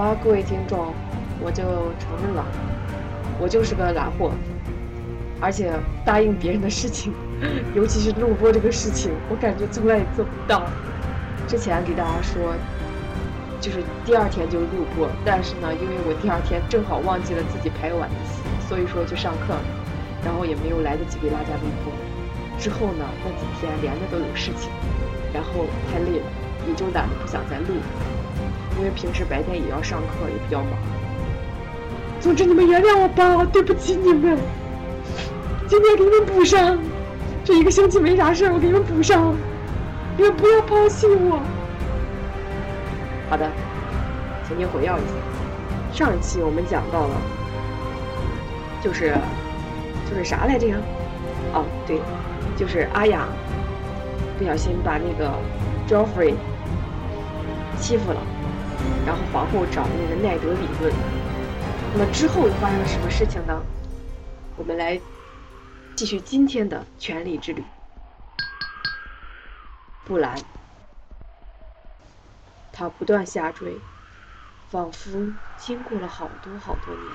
好吧，各位听众，我就承认了，我就是个懒货，而且答应别人的事情，尤其是录播这个事情，我感觉从来也做不到。之前给大家说，就是第二天就录播，但是呢，因为我第二天正好忘记了自己排晚自习，所以说就上课了，然后也没有来得及给大家录播。之后呢，那几天连着都有事情，然后太累了，也就懒得不想再录。因为平时白天也要上课，也比较忙。总之，你们原谅我吧，对不起你们。今天给你们补上，这一个星期没啥事我给你们补上。你们不要抛弃我。好的，请您回药一下。上一期我们讲到了，就是就是啥来着呀？哦，对，就是阿雅不小心把那个 Joffrey 欺负了。然后皇后找那个奈德理论，那么之后又发生了什么事情呢？我们来继续今天的权力之旅。布兰，他不断下坠，仿佛经过了好多好多年。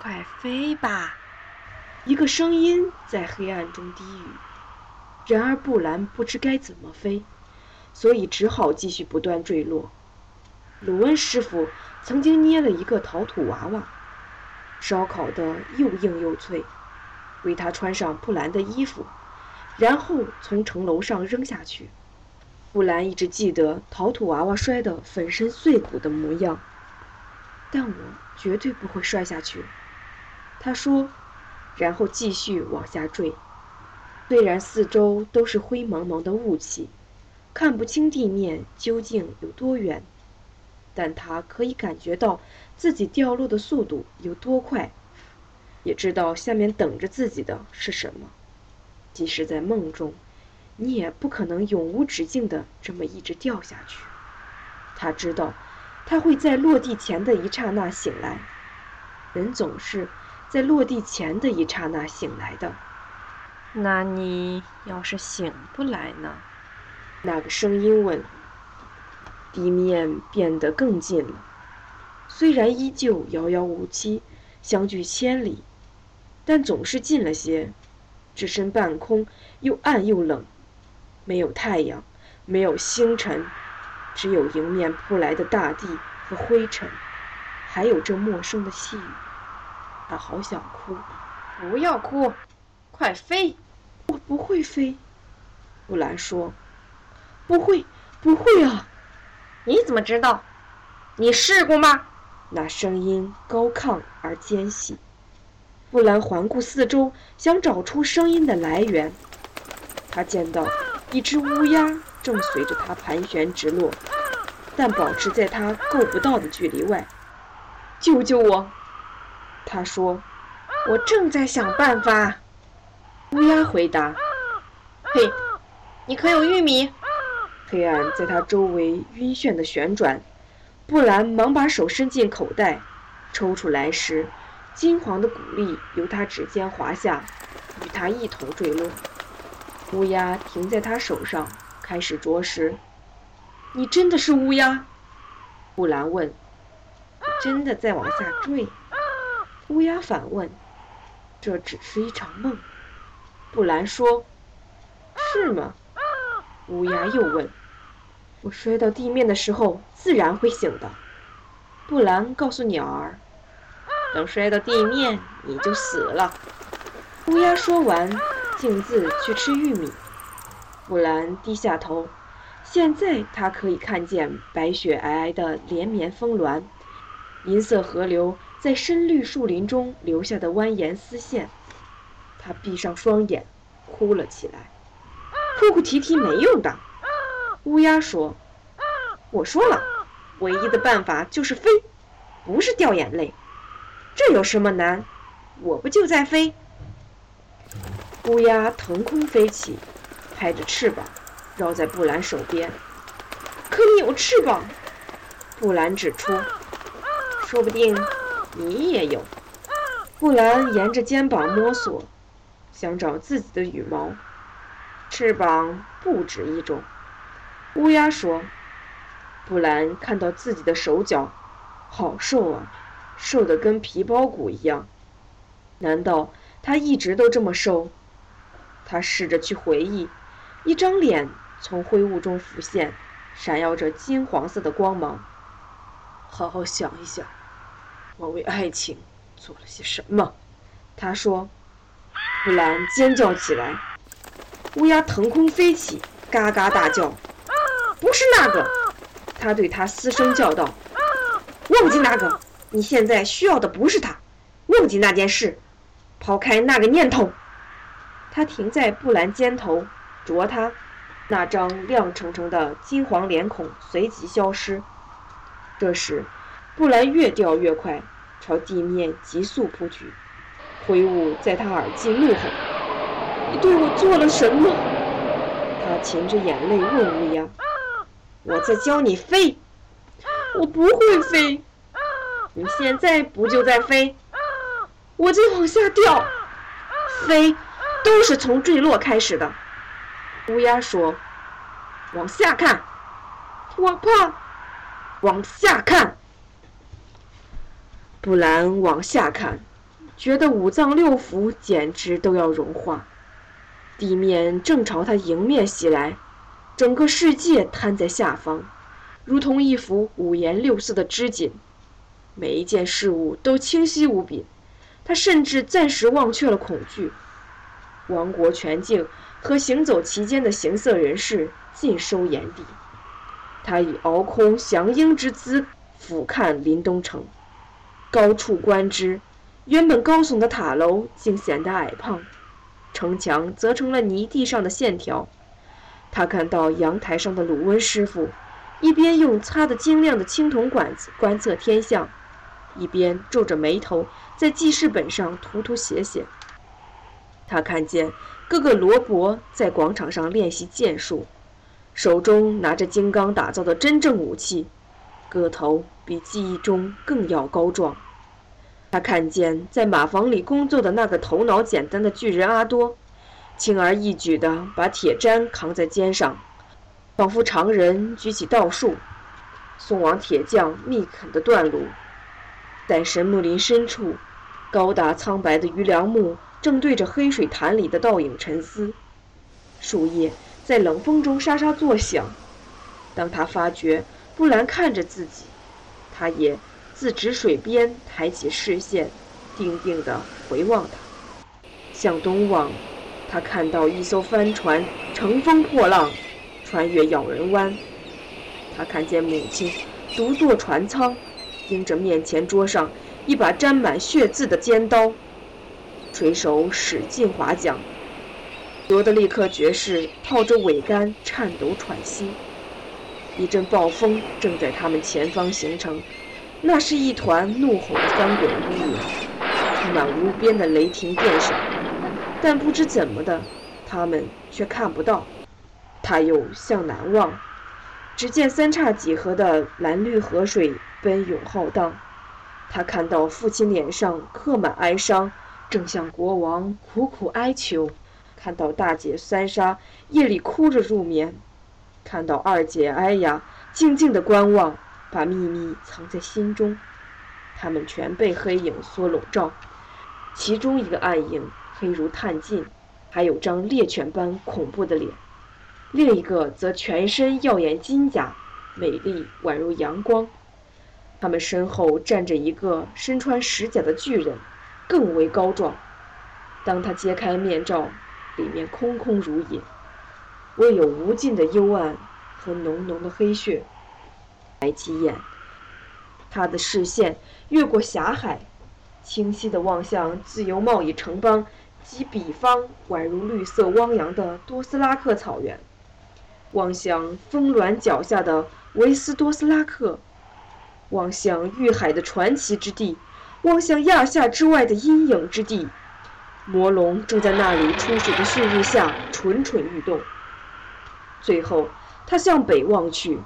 快飞吧！一个声音在黑暗中低语。然而布兰不知该怎么飞，所以只好继续不断坠落。鲁恩师傅曾经捏了一个陶土娃娃，烧烤的又硬又脆，为他穿上布兰的衣服，然后从城楼上扔下去。布兰一直记得陶土娃娃摔得粉身碎骨的模样，但我绝对不会摔下去，他说，然后继续往下坠。虽然四周都是灰蒙蒙的雾气，看不清地面究竟有多远。但他可以感觉到自己掉落的速度有多快，也知道下面等着自己的是什么。即使在梦中，你也不可能永无止境的这么一直掉下去。他知道，他会在落地前的一刹那醒来。人总是在落地前的一刹那醒来的。那你要是醒不来呢？那个声音问。地面变得更近了，虽然依旧遥遥无期，相距千里，但总是近了些。置身半空，又暗又冷，没有太阳，没有星辰，只有迎面扑来的大地和灰尘，还有这陌生的细雨。他好想哭，不要哭，快飞！我不会飞，布兰说。不会，不会啊！你怎么知道？你试过吗？那声音高亢而尖细。布兰环顾四周，想找出声音的来源。他见到一只乌鸦正随着他盘旋直落，但保持在他够不到的距离外。救救我！他说：“我正在想办法。”乌鸦回答：“嘿，你可有玉米？”黑暗在他周围晕眩的旋转，布兰忙把手伸进口袋，抽出来时，金黄的谷粒由他指尖滑下，与他一同坠落。乌鸦停在他手上，开始啄食。你真的是乌鸦？布兰问。真的在往下坠？乌鸦反问。这只是一场梦。布兰说。是吗？乌鸦又问。我摔到地面的时候，自然会醒的。布兰告诉鸟儿：“等摔到地面，你就死了。”乌鸦说完，径自去吃玉米。布兰低下头，现在他可以看见白雪皑皑的连绵峰峦，银色河流在深绿树林中留下的蜿蜒丝线。他闭上双眼，哭了起来。哭哭啼啼没用的。乌鸦说：“我说了，唯一的办法就是飞，不是掉眼泪。这有什么难？我不就在飞？”乌鸦腾空飞起，拍着翅膀，绕在布兰手边。可你有翅膀，布兰指出。说不定你也有。布兰沿着肩膀摸索，想找自己的羽毛。翅膀不止一种。乌鸦说：“布兰看到自己的手脚，好瘦啊，瘦得跟皮包骨一样。难道他一直都这么瘦？他试着去回忆，一张脸从灰雾中浮现，闪耀着金黄色的光芒。好好想一想，我为爱情做了些什么？他说。布兰尖叫起来，乌鸦腾空飞起，嘎嘎大叫。不是那个，他对他嘶声叫道：“忘记那个，你现在需要的不是他，忘记那件事，抛开那个念头。”他停在布兰肩头，啄他，那张亮澄澄的金黄脸孔随即消失。这时，布兰越掉越快，朝地面急速扑去。灰雾在他耳际怒吼：“你对我做了什么？”他噙着眼泪问乌鸦：“我在教你飞。”“我不会飞。”“你现在不就在飞？”“我在往下掉。”“飞，都是从坠落开始的。”乌鸦说。“往下看。”“我怕。”“往下看。”布兰往下看。觉得五脏六腑简直都要融化，地面正朝他迎面袭来，整个世界瘫在下方，如同一幅五颜六色的织锦，每一件事物都清晰无比。他甚至暂时忘却了恐惧，王国全境和行走其间的行色人士尽收眼底。他以鳌空翔鹰之姿俯瞰林东城，高处观之。原本高耸的塔楼竟显得矮胖，城墙则成了泥地上的线条。他看到阳台上的鲁温师傅，一边用擦得晶亮的青铜管子观测天象，一边皱着眉头在记事本上涂涂写写。他看见哥哥罗伯在广场上练习剑术，手中拿着金刚打造的真正武器，个头比记忆中更要高壮。他看见在马房里工作的那个头脑简单的巨人阿多，轻而易举地把铁砧扛在肩上，仿佛常人举起稻束，送往铁匠密垦的断路。在神木林深处，高大苍白的榆梁木正对着黑水潭里的倒影沉思，树叶在冷风中沙沙作响。当他发觉布兰看着自己，他也。自止水边抬起视线，定定地回望他。向东望，他看到一艘帆船乘风破浪，穿越咬人湾。他看见母亲独坐船舱，盯着面前桌上一把沾满血渍的尖刀，垂手使劲划桨。罗德利克爵士靠着桅杆颤抖喘息。一阵暴风正在他们前方形成。那是一团怒吼的翻滚乌云，充满无边的雷霆电闪，但不知怎么的，他们却看不到。他又向南望，只见三叉戟河的蓝绿河水奔涌浩荡。他看到父亲脸上刻满哀伤，正向国王苦苦哀求；看到大姐三莎夜里哭着入眠；看到二姐艾雅静静地观望。把秘密藏在心中，他们全被黑影所笼罩。其中一个暗影黑如炭烬，还有张猎犬般恐怖的脸；另一个则全身耀眼金甲，美丽宛如阳光。他们身后站着一个身穿石甲的巨人，更为高壮。当他揭开面罩，里面空空如也，唯有无尽的幽暗和浓浓的黑血。抬起眼，他的视线越过峡海，清晰地望向自由贸易城邦及彼方宛如绿色汪洋的多斯拉克草原，望向峰峦脚下的维斯多斯拉克，望向遇海的传奇之地，望向亚夏之外的阴影之地。魔龙正在那里出水的旭日下蠢蠢欲动。最后，他向北望去。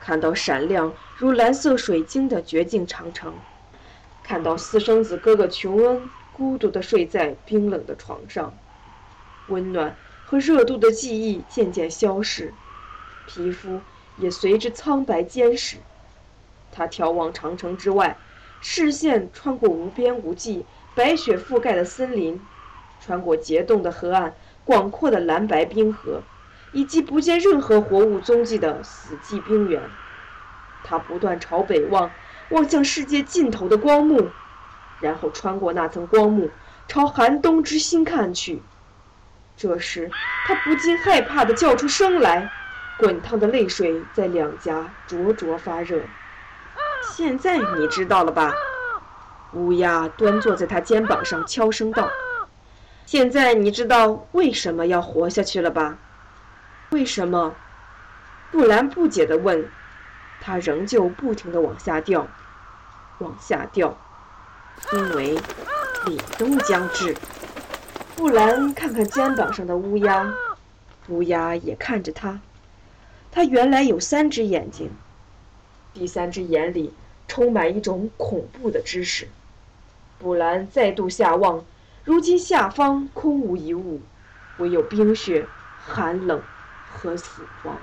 看到闪亮如蓝色水晶的绝境长城，看到私生子哥哥琼恩孤独地睡在冰冷的床上，温暖和热度的记忆渐渐消逝，皮肤也随之苍白坚实。他眺望长城之外，视线穿过无边无际、白雪覆盖的森林，穿过结冻的河岸、广阔的蓝白冰河，以及不见任何活物踪迹的死寂冰原。他不断朝北望，望向世界尽头的光幕，然后穿过那层光幕，朝寒冬之心看去。这时，他不禁害怕地叫出声来，滚烫的泪水在两颊灼灼发热。现在你知道了吧？乌鸦端坐在他肩膀上，悄声道：“现在你知道为什么要活下去了吧？”为什么？布兰不解地问。他仍旧不停地往下掉，往下掉，因为凛冬将至。布兰看看肩膀上的乌鸦，乌鸦也看着他。他原来有三只眼睛，第三只眼里充满一种恐怖的知识。布兰再度下望，如今下方空无一物，唯有冰雪、寒冷和死亡。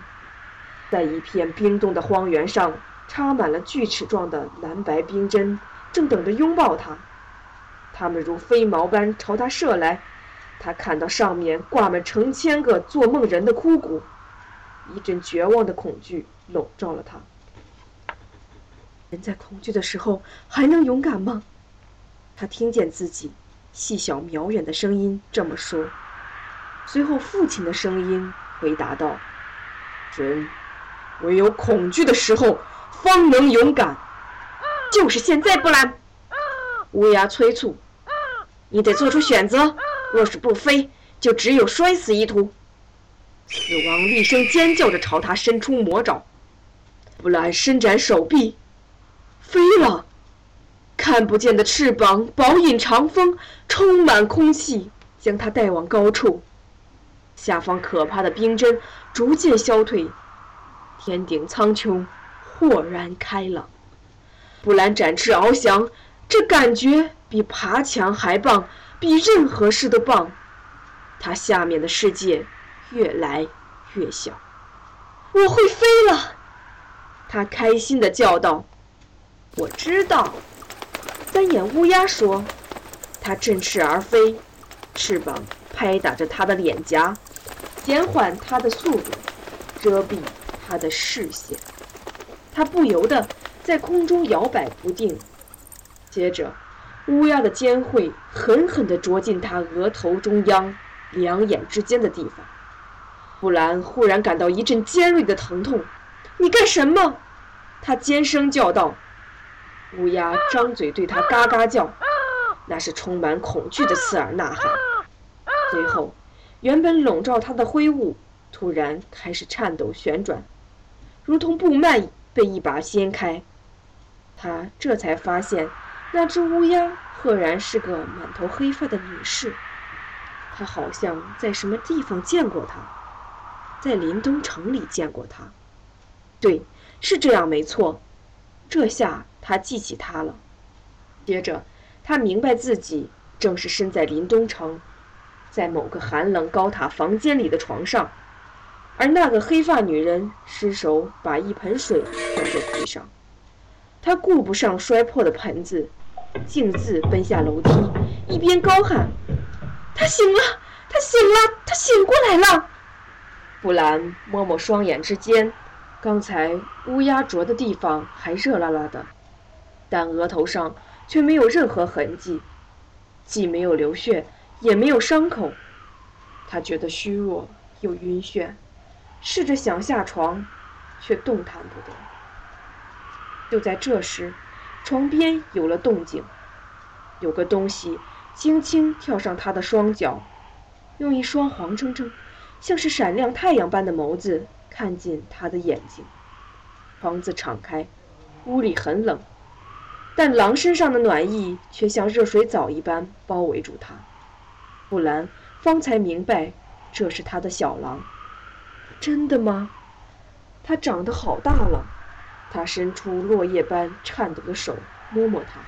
在一片冰冻的荒原上，插满了锯齿状的蓝白冰针，正等着拥抱他。他们如飞毛般朝他射来。他看到上面挂满成千个做梦人的枯骨，一阵绝望的恐惧笼罩了他。人在恐惧的时候还能勇敢吗？他听见自己细小渺远的声音这么说。随后，父亲的声音回答道：“人。”唯有恐惧的时候，方能勇敢。就是现在，布兰！乌鸦催促：“你得做出选择，若是不飞，就只有摔死一途。”死亡厉声尖叫着朝他伸出魔爪。布兰伸展手臂，飞了。看不见的翅膀饱引长风，充满空气，将他带往高处。下方可怕的冰针逐渐消退。天顶苍穹，豁然开朗。布兰展翅翱翔，这感觉比爬墙还棒，比任何事都棒。他下面的世界越来越小。我会飞了，他开心地叫道。我知道，三眼乌鸦说。它振翅而飞，翅膀拍打着它的脸颊，减缓它的速度，遮蔽。它的视线，它不由得在空中摇摆不定。接着，乌鸦的尖喙狠狠地啄进他额头中央两眼之间的地方。布兰忽然感到一阵尖锐的疼痛。“你干什么？”他尖声叫道。乌鸦张嘴对他嘎嘎叫，那是充满恐惧的刺耳呐喊。最后，原本笼罩他的灰雾突然开始颤抖旋转。如同布幔被一把掀开，他这才发现，那只乌鸦赫然是个满头黑发的女士。他好像在什么地方见过她，在林东城里见过她。对，是这样，没错。这下他记起她了。接着，他明白自己正是身在林东城，在某个寒冷高塔房间里的床上。而那个黑发女人失手把一盆水泼在地上，他顾不上摔破的盆子，径自奔下楼梯，一边高喊：“他醒了，他醒了，他醒过来了！”布兰摸摸双眼之间，刚才乌鸦啄的地方还热辣辣的，但额头上却没有任何痕迹，既没有流血，也没有伤口。他觉得虚弱又晕眩。试着想下床，却动弹不得。就在这时，床边有了动静，有个东西轻轻跳上他的双脚，用一双黄澄澄、像是闪亮太阳般的眸子看进他的眼睛。房子敞开，屋里很冷，但狼身上的暖意却像热水澡一般包围住他。布兰方才明白，这是他的小狼。真的吗？他长得好大了。他伸出落叶般颤抖的手摸摸它。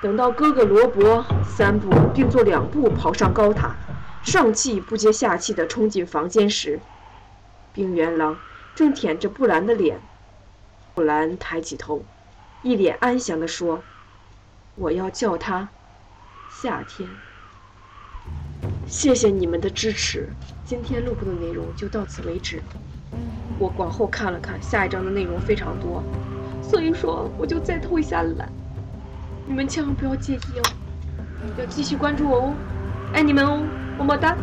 等到哥哥罗伯三步并作两步跑上高塔，上气不接下气地冲进房间时，冰原狼正舔着布兰的脸。布兰抬起头，一脸安详地说：“我要叫他夏天。”谢谢你们的支持，今天录播的内容就到此为止。我往后看了看，下一章的内容非常多，所以说我就再偷一下懒。你们千万不要介意哦，要继续关注我哦，爱你们哦，么么哒。